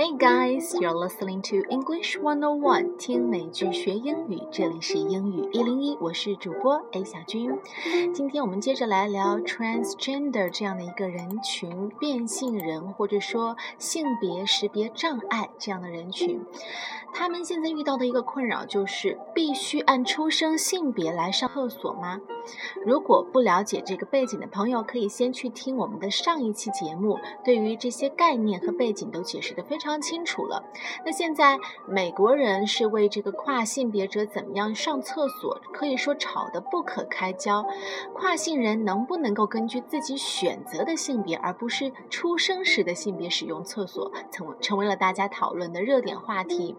Hey guys, you're listening to English One O One，听美剧学英语，这里是英语一零一，我是主播 A 小军。今天我们接着来聊 transgender 这样的一个人群，变性人或者说性别识别障碍这样的人群，他们现在遇到的一个困扰就是必须按出生性别来上厕所吗？如果不了解这个背景的朋友，可以先去听我们的上一期节目，对于这些概念和背景都解释得非常。清楚了。那现在美国人是为这个跨性别者怎么样上厕所，可以说吵得不可开交。跨性人能不能够根据自己选择的性别，而不是出生时的性别使用厕所，成成为了大家讨论的热点话题。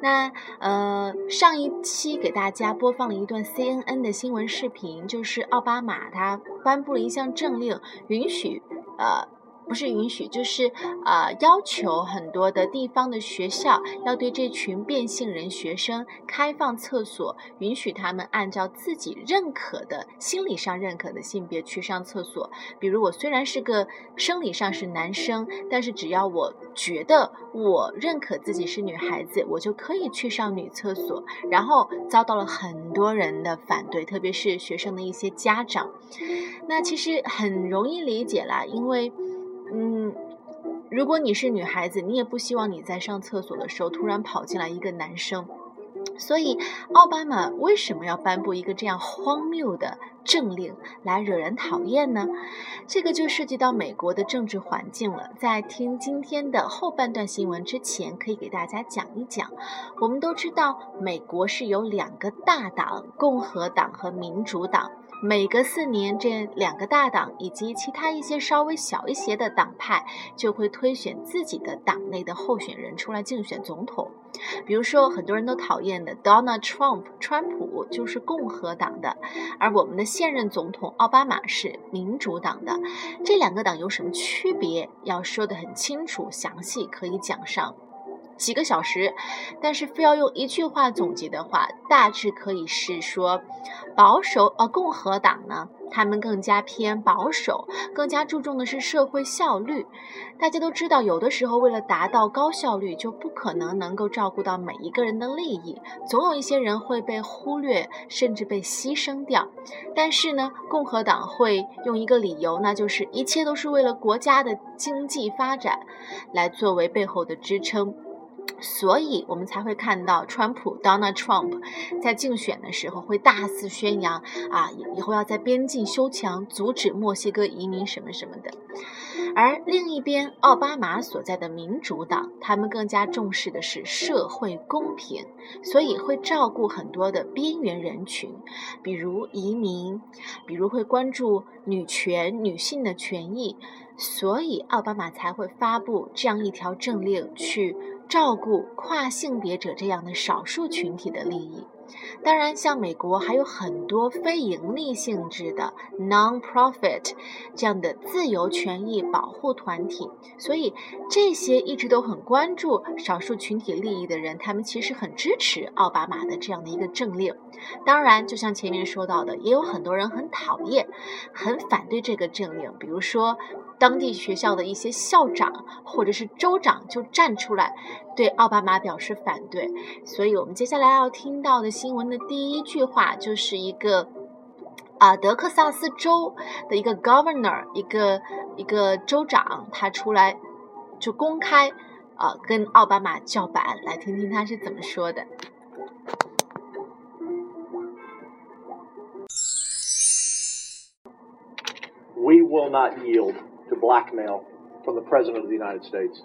那呃，上一期给大家播放了一段 CNN 的新闻视频，就是奥巴马他颁布了一项政令，允许呃。不是允许，就是呃要求很多的地方的学校要对这群变性人学生开放厕所，允许他们按照自己认可的心理上认可的性别去上厕所。比如我虽然是个生理上是男生，但是只要我觉得我认可自己是女孩子，我就可以去上女厕所。然后遭到了很多人的反对，特别是学生的一些家长。那其实很容易理解啦，因为。嗯，如果你是女孩子，你也不希望你在上厕所的时候突然跑进来一个男生。所以，奥巴马为什么要颁布一个这样荒谬的政令来惹人讨厌呢？这个就涉及到美国的政治环境了。在听今天的后半段新闻之前，可以给大家讲一讲。我们都知道，美国是有两个大党，共和党和民主党。每隔四年，这两个大党以及其他一些稍微小一些的党派就会推选自己的党内的候选人出来竞选总统。比如说，很多人都讨厌的 Donald Trump，川普就是共和党的，而我们的现任总统奥巴马是民主党的。这两个党有什么区别？要说的很清楚、详细，可以讲上。几个小时，但是非要用一句话总结的话，大致可以是说，保守呃共和党呢，他们更加偏保守，更加注重的是社会效率。大家都知道，有的时候为了达到高效率，就不可能能够照顾到每一个人的利益，总有一些人会被忽略，甚至被牺牲掉。但是呢，共和党会用一个理由，那就是一切都是为了国家的经济发展，来作为背后的支撑。所以我们才会看到川普 Donald Trump 在竞选的时候会大肆宣扬啊，以后要在边境修墙，阻止墨西哥移民什么什么的。而另一边，奥巴马所在的民主党，他们更加重视的是社会公平，所以会照顾很多的边缘人群，比如移民，比如会关注女权、女性的权益，所以奥巴马才会发布这样一条政令去。照顾跨性别者这样的少数群体的利益。当然，像美国还有很多非盈利性质的 non-profit 这样的自由权益保护团体，所以这些一直都很关注少数群体利益的人，他们其实很支持奥巴马的这样的一个政令。当然，就像前面说到的，也有很多人很讨厌、很反对这个政令，比如说当地学校的一些校长或者是州长就站出来对奥巴马表示反对。所以我们接下来要听到的。新闻的第一句话就是一个啊，德克萨斯州的一个 governor，一个一个州长，他出来就公开啊跟奥巴马叫板，来听听他是怎么说的。We will not yield to blackmail from the President of the United States.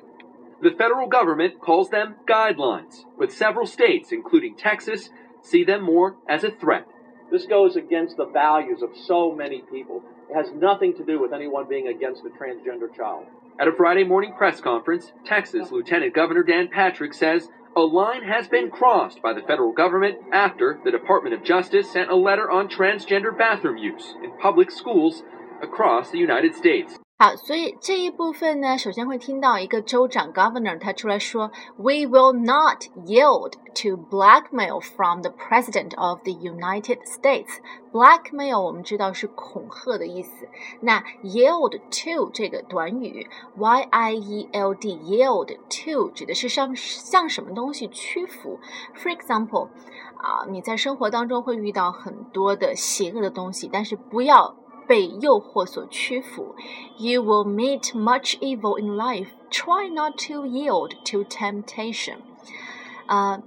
The federal government calls them guidelines, but several states, including Texas, see them more as a threat. This goes against the values of so many people. It has nothing to do with anyone being against a transgender child. At a Friday morning press conference, Texas Lieutenant Governor Dan Patrick says a line has been crossed by the federal government after the Department of Justice sent a letter on transgender bathroom use in public schools across the United States. 好，所以这一部分呢，首先会听到一个州长 governor 他出来说，We will not yield to blackmail from the president of the United States。blackmail 我们知道是恐吓的意思，那 yield to 这个短语 y i e l d yield to 指的是向向什么东西屈服。For example，啊，你在生活当中会遇到很多的邪恶的东西，但是不要。被诱惑所屈服。You will meet much evil in life. Try not to yield to temptation. 啊、uh,，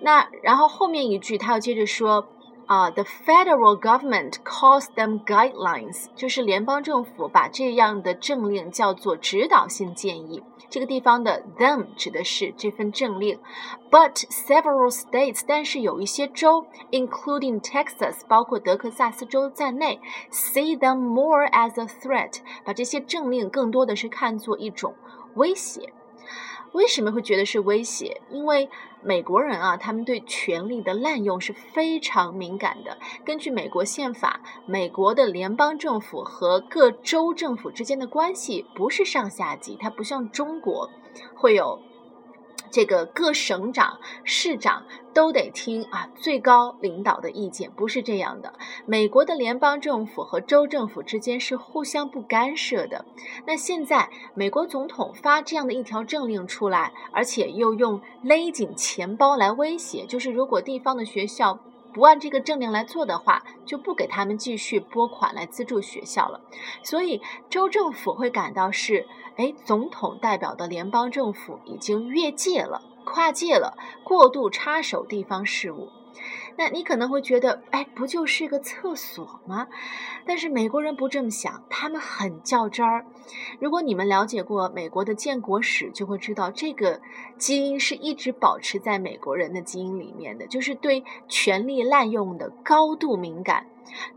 那然后后面一句他要接着说。 啊、，the federal government calls them guidelines，就是联邦政府把这样的政令叫做指导性建议。这个地方的 them 指的是这份政令，but several states，但是有一些州，including Texas，包括德克萨斯州在内，see them more as a threat，把这些政令更多的是看作一种威胁。为什么会觉得是威胁？因为美国人啊，他们对权力的滥用是非常敏感的。根据美国宪法，美国的联邦政府和各州政府之间的关系不是上下级，它不像中国会有。这个各省长、市长都得听啊最高领导的意见，不是这样的。美国的联邦政府和州政府之间是互相不干涉的。那现在美国总统发这样的一条政令出来，而且又用勒紧钱包来威胁，就是如果地方的学校。不按这个政令来做的话，就不给他们继续拨款来资助学校了。所以州政府会感到是，哎，总统代表的联邦政府已经越界了，跨界了，过度插手地方事务。那你可能会觉得，哎，不就是个厕所吗？但是美国人不这么想，他们很较真儿。如果你们了解过美国的建国史，就会知道这个基因是一直保持在美国人的基因里面的，就是对权力滥用的高度敏感。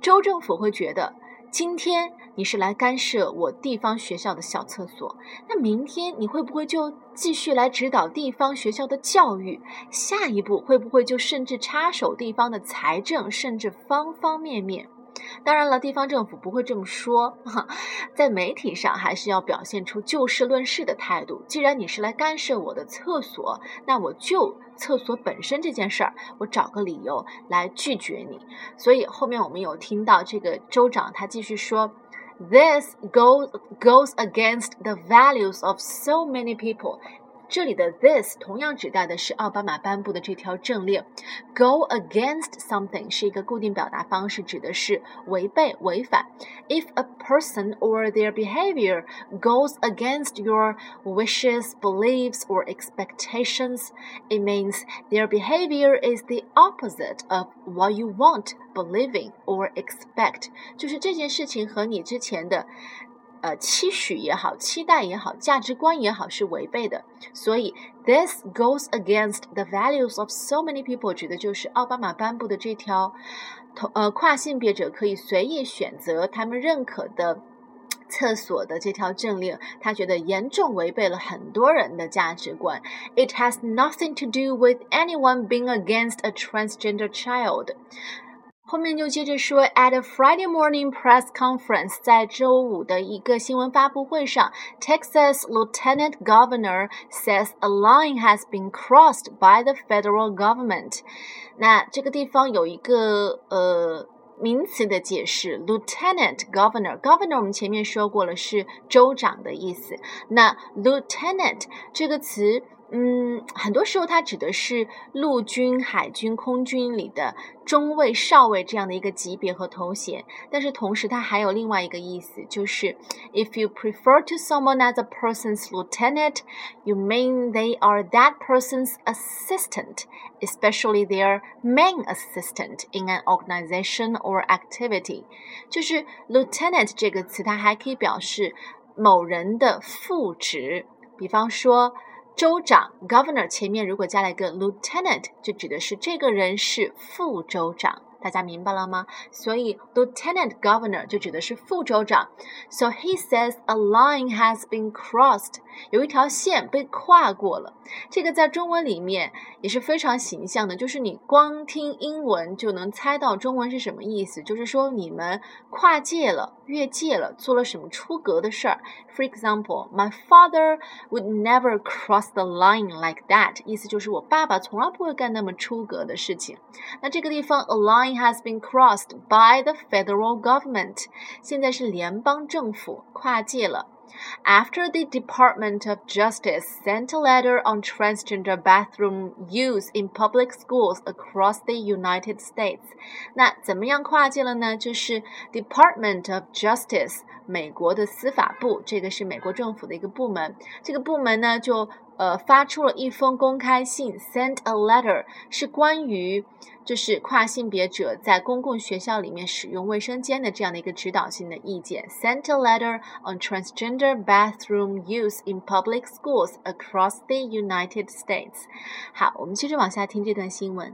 州政府会觉得。今天你是来干涉我地方学校的小厕所，那明天你会不会就继续来指导地方学校的教育？下一步会不会就甚至插手地方的财政，甚至方方面面？当然了，地方政府不会这么说，在媒体上还是要表现出就事论事的态度。既然你是来干涉我的厕所，那我就厕所本身这件事儿，我找个理由来拒绝你。所以后面我们有听到这个州长他继续说，This goes goes against the values of so many people。这里的 this 同样指代的是奥巴马颁布的这条政令。Go against something 是一个固定表达方式，指的是违背、违反。If a person or their behavior goes against your wishes, beliefs, or expectations, it means their behavior is the opposite of what you want, believing, or expect。就是这件事情和你之前的 呃，期许也好，期待也好，价值观也好，是违背的。所以，this goes against the values of so many people，指的就是奥巴马颁布的这条，同呃跨性别者可以随意选择他们认可的厕所的这条政令。他觉得严重违背了很多人的价值观。It has nothing to do with anyone being against a transgender child。后面就接着说，at a Friday morning press conference，在周五的一个新闻发布会上，Texas Lieutenant Governor says a line has been crossed by the federal government。那这个地方有一个呃名词的解释，Lieutenant Governor，Governor 我们前面说过了是州长的意思。那 Lieutenant 这个词。 嗯，很多时候它指的是陆军、海军、空军里的中尉、少尉这样的一个级别和头衔，但是同时它还有另外一个意思，就是 if you prefer to someone as a person's lieutenant, you mean they are that person's assistant, especially their main assistant in an organization or activity。就是 lieutenant 这个词，它还可以表示某人的副职，比方说。州长 governor 前面如果加了一个 lieutenant，就指的是这个人是副州长。大家明白了吗？所以 Lieutenant Governor 就指的是副州长。So he says a line has been crossed，有一条线被跨过了。这个在中文里面也是非常形象的，就是你光听英文就能猜到中文是什么意思，就是说你们跨界了、越界了，做了什么出格的事儿。For example, my father would never cross the line like that，意思就是我爸爸从来不会干那么出格的事情。那这个地方，a line has been crossed by the federal government，现在是联邦政府跨界了。after the Department of Justice sent a letter on transgender bathroom use in public schools across the United States，那怎么样跨界了呢？就是 Department of Justice，美国的司法部，这个是美国政府的一个部门。这个部门呢，就 呃发出了一封公开信，sent a letter，是关于就是跨性别者在公共学校里面使用卫生间的这样的一个指导性的意见。sent a letter on transgender bathroom use in public schools across the United States。好，我们接着往下听这段新闻。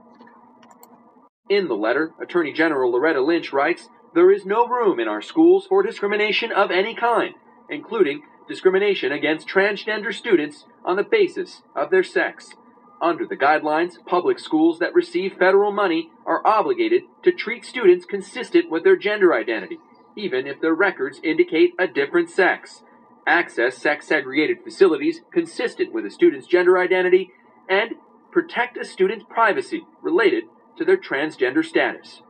In the letter, Attorney General Loretta Lynch writes, There is no room in our schools for discrimination of any kind, including discrimination against transgender students on the basis of their sex. Under the guidelines, public schools that receive federal money are obligated to treat students consistent with their gender identity, even if their records indicate a different sex, access sex segregated facilities consistent with a student's gender identity, and protect a student's privacy related to their transgender status.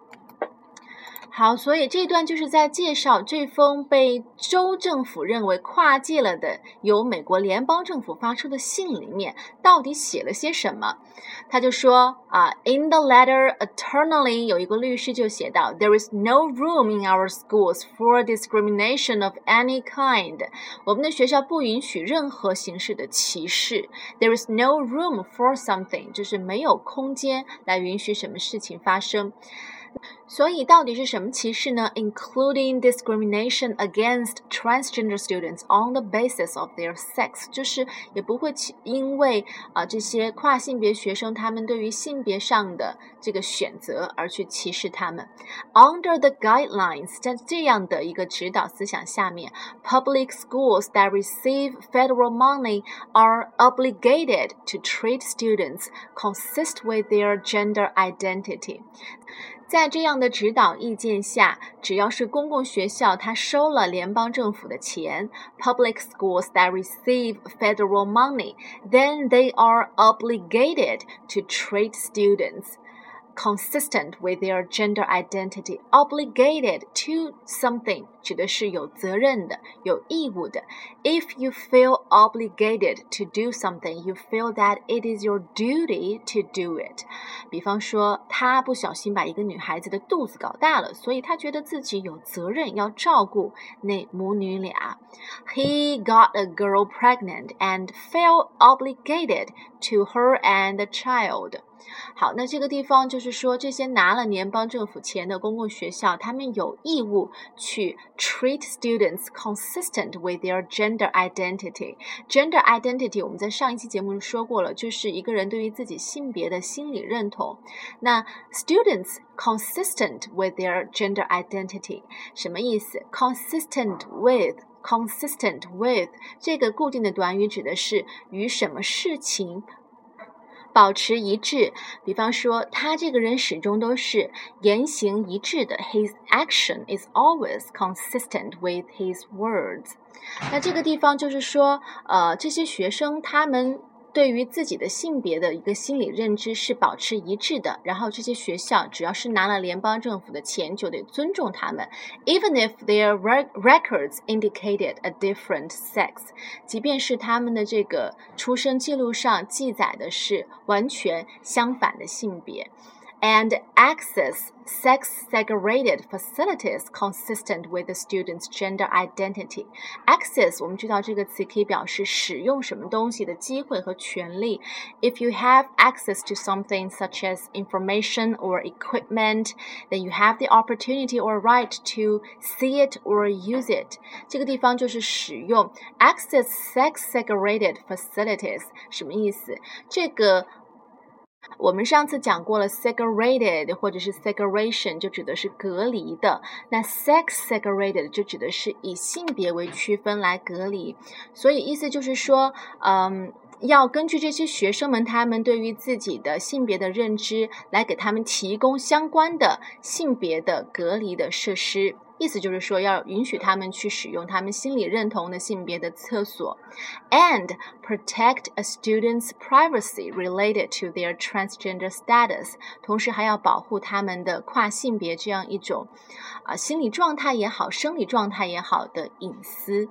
好，所以这段就是在介绍这封被州政府认为跨界了的由美国联邦政府发出的信里面到底写了些什么。他就说啊，In the letter, eternally 有一个律师就写到，There is no room in our schools for discrimination of any kind。我们的学校不允许任何形式的歧视。There is no room for something，就是没有空间来允许什么事情发生。所以到底是什么歧视呢？Including discrimination against transgender students on the basis of their sex，就是也不会因为啊这些跨性别学生他们对于性别上的这个选择而去歧视他们。Under the guidelines，在这样的一个指导思想下面，public schools that receive federal money are obligated to treat students consist with their gender identity。 在这样的指导意见下，只要是公共学校，它收了联邦政府的钱，public schools that receive federal money, then they are obligated to treat students consistent with their gender identity, obligated to something 指的是有责任的、有义务的。If you feel obligated to do something, you feel that it is your duty to do it。比方说，他不小心把一个女孩子的肚子搞大了，所以他觉得自己有责任要照顾那母女俩。He got a girl pregnant and felt obligated to her and the child。好，那这个地方就是说，这些拿了联邦政府钱的公共学校，他们有义务去 treat students consistent with their gender identity。gender identity 我们在上一期节目说过了，就是一个人对于自己性别的心理认同。那 students consistent with their gender identity 什么意思？consistent with consistent with 这个固定的短语指的是与什么事情。保持一致，比方说，他这个人始终都是言行一致的。His action is always consistent with his words。那这个地方就是说，呃，这些学生他们。对于自己的性别的一个心理认知是保持一致的，然后这些学校只要是拿了联邦政府的钱，就得尊重他们，even if their records indicated a different sex，即便是他们的这个出生记录上记载的是完全相反的性别。and access sex-segregated facilities consistent with the student's gender identity. Access 我们知道这个词可以表示使用什么东西的机会和权利。If you have access to something such as information or equipment, then you have the opportunity or right to see it or use it. 这个地方就是使用 access sex-segregated facilities 什么意思？这个 我们上次讲过了，segregated 或者是 segregation 就指的是隔离的，那 sex segregated 就指的是以性别为区分来隔离。所以意思就是说，嗯，要根据这些学生们他们对于自己的性别的认知，来给他们提供相关的性别的隔离的设施。意思就是说，要允许他们去使用他们心里认同的性别的厕所，and protect a student's privacy related to their transgender status。同时还要保护他们的跨性别这样一种啊心理状态也好，生理状态也好的隐私。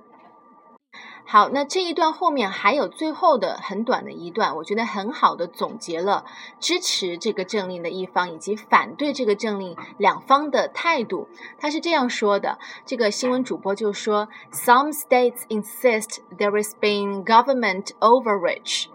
好，那这一段后面还有最后的很短的一段，我觉得很好的总结了支持这个政令的一方以及反对这个政令两方的态度。他是这样说的：这个新闻主播就说，Some states insist there is been government overreach。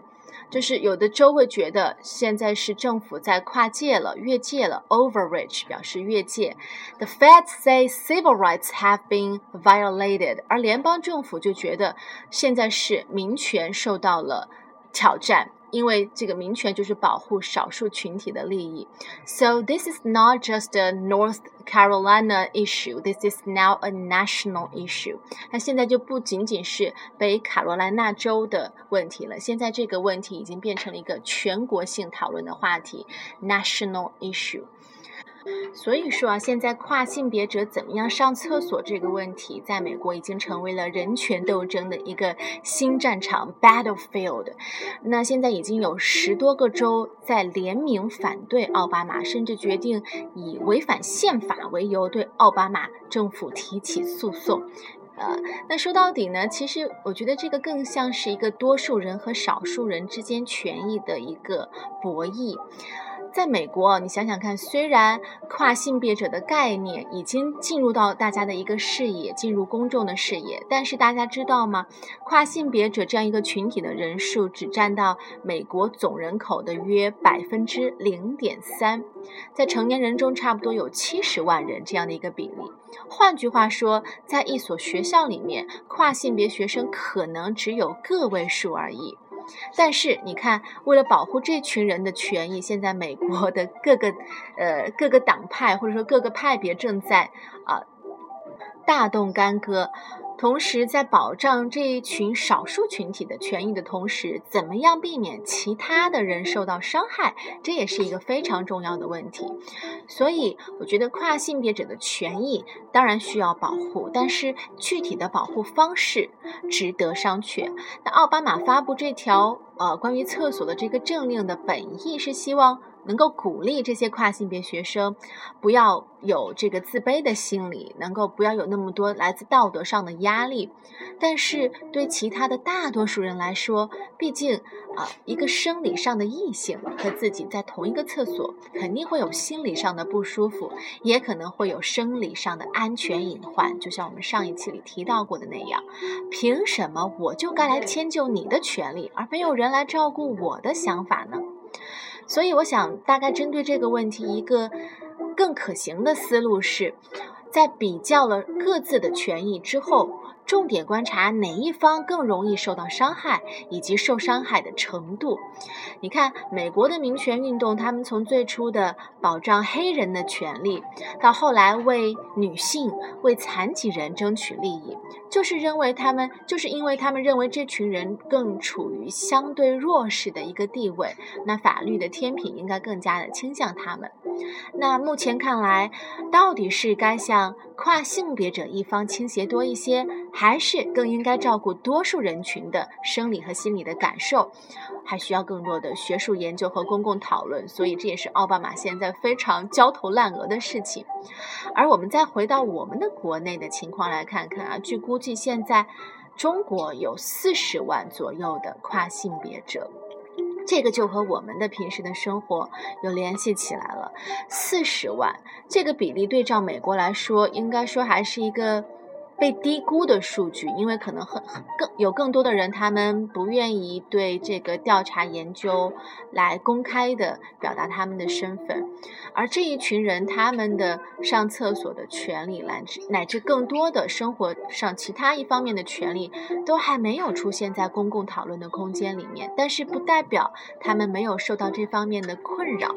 就是有的州会觉得现在是政府在跨界了、越界了，overreach 表示越界。The Fed say civil rights have been violated，而联邦政府就觉得现在是民权受到了挑战。因为这个民权就是保护少数群体的利益。So this is not just a North Carolina issue. This is now a national issue. 那现在就不仅仅是北卡罗来纳州的问题了，现在这个问题已经变成了一个全国性讨论的话题，national issue。所以说啊，现在跨性别者怎么样上厕所这个问题，在美国已经成为了人权斗争的一个新战场 （battlefield）。那现在已经有十多个州在联名反对奥巴马，甚至决定以违反宪法为由对奥巴马政府提起诉讼。呃，那说到底呢，其实我觉得这个更像是一个多数人和少数人之间权益的一个博弈。在美国，你想想看，虽然跨性别者的概念已经进入到大家的一个视野，进入公众的视野，但是大家知道吗？跨性别者这样一个群体的人数只占到美国总人口的约百分之零点三，在成年人中差不多有七十万人这样的一个比例。换句话说，在一所学校里面，跨性别学生可能只有个位数而已。但是你看，为了保护这群人的权益，现在美国的各个呃各个党派或者说各个派别正在啊大动干戈。同时，在保障这一群少数群体的权益的同时，怎么样避免其他的人受到伤害，这也是一个非常重要的问题。所以，我觉得跨性别者的权益当然需要保护，但是具体的保护方式值得商榷。那奥巴马发布这条呃关于厕所的这个政令的本意是希望。能够鼓励这些跨性别学生不要有这个自卑的心理，能够不要有那么多来自道德上的压力。但是对其他的大多数人来说，毕竟啊，一个生理上的异性和自己在同一个厕所，肯定会有心理上的不舒服，也可能会有生理上的安全隐患。就像我们上一期里提到过的那样，凭什么我就该来迁就你的权利，而没有人来照顾我的想法呢？所以，我想大概针对这个问题，一个更可行的思路是，在比较了各自的权益之后。重点观察哪一方更容易受到伤害，以及受伤害的程度。你看，美国的民权运动，他们从最初的保障黑人的权利，到后来为女性、为残疾人争取利益，就是认为他们，就是因为他们认为这群人更处于相对弱势的一个地位，那法律的天平应该更加的倾向他们。那目前看来，到底是该向跨性别者一方倾斜多一些？还是更应该照顾多数人群的生理和心理的感受，还需要更多的学术研究和公共讨论。所以这也是奥巴马现在非常焦头烂额的事情。而我们再回到我们的国内的情况来看看啊，据估计现在中国有四十万左右的跨性别者，这个就和我们的平时的生活有联系起来了。四十万这个比例对照美国来说，应该说还是一个。被低估的数据，因为可能很很更有更多的人，他们不愿意对这个调查研究来公开的表达他们的身份，而这一群人他们的上厕所的权利，乃至乃至更多的生活上其他一方面的权利，都还没有出现在公共讨论的空间里面。但是不代表他们没有受到这方面的困扰。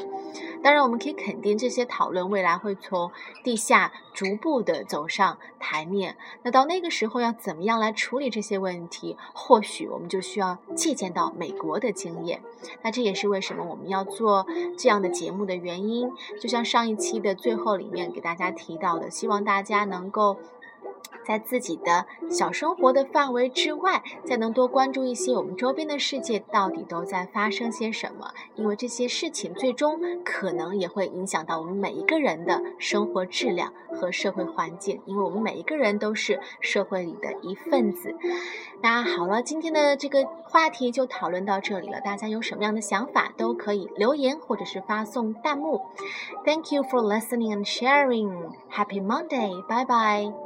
当然，我们可以肯定，这些讨论未来会从地下逐步的走上台面。那到那个时候，要怎么样来处理这些问题？或许我们就需要借鉴到美国的经验。那这也是为什么我们要做这样的节目的原因。就像上一期的最后里面给大家提到的，希望大家能够。在自己的小生活的范围之外，再能多关注一些我们周边的世界到底都在发生些什么，因为这些事情最终可能也会影响到我们每一个人的生活质量和社会环境，因为我们每一个人都是社会里的一份子。那好了，今天的这个话题就讨论到这里了，大家有什么样的想法都可以留言或者是发送弹幕。Thank you for listening and sharing. Happy Monday. Bye bye.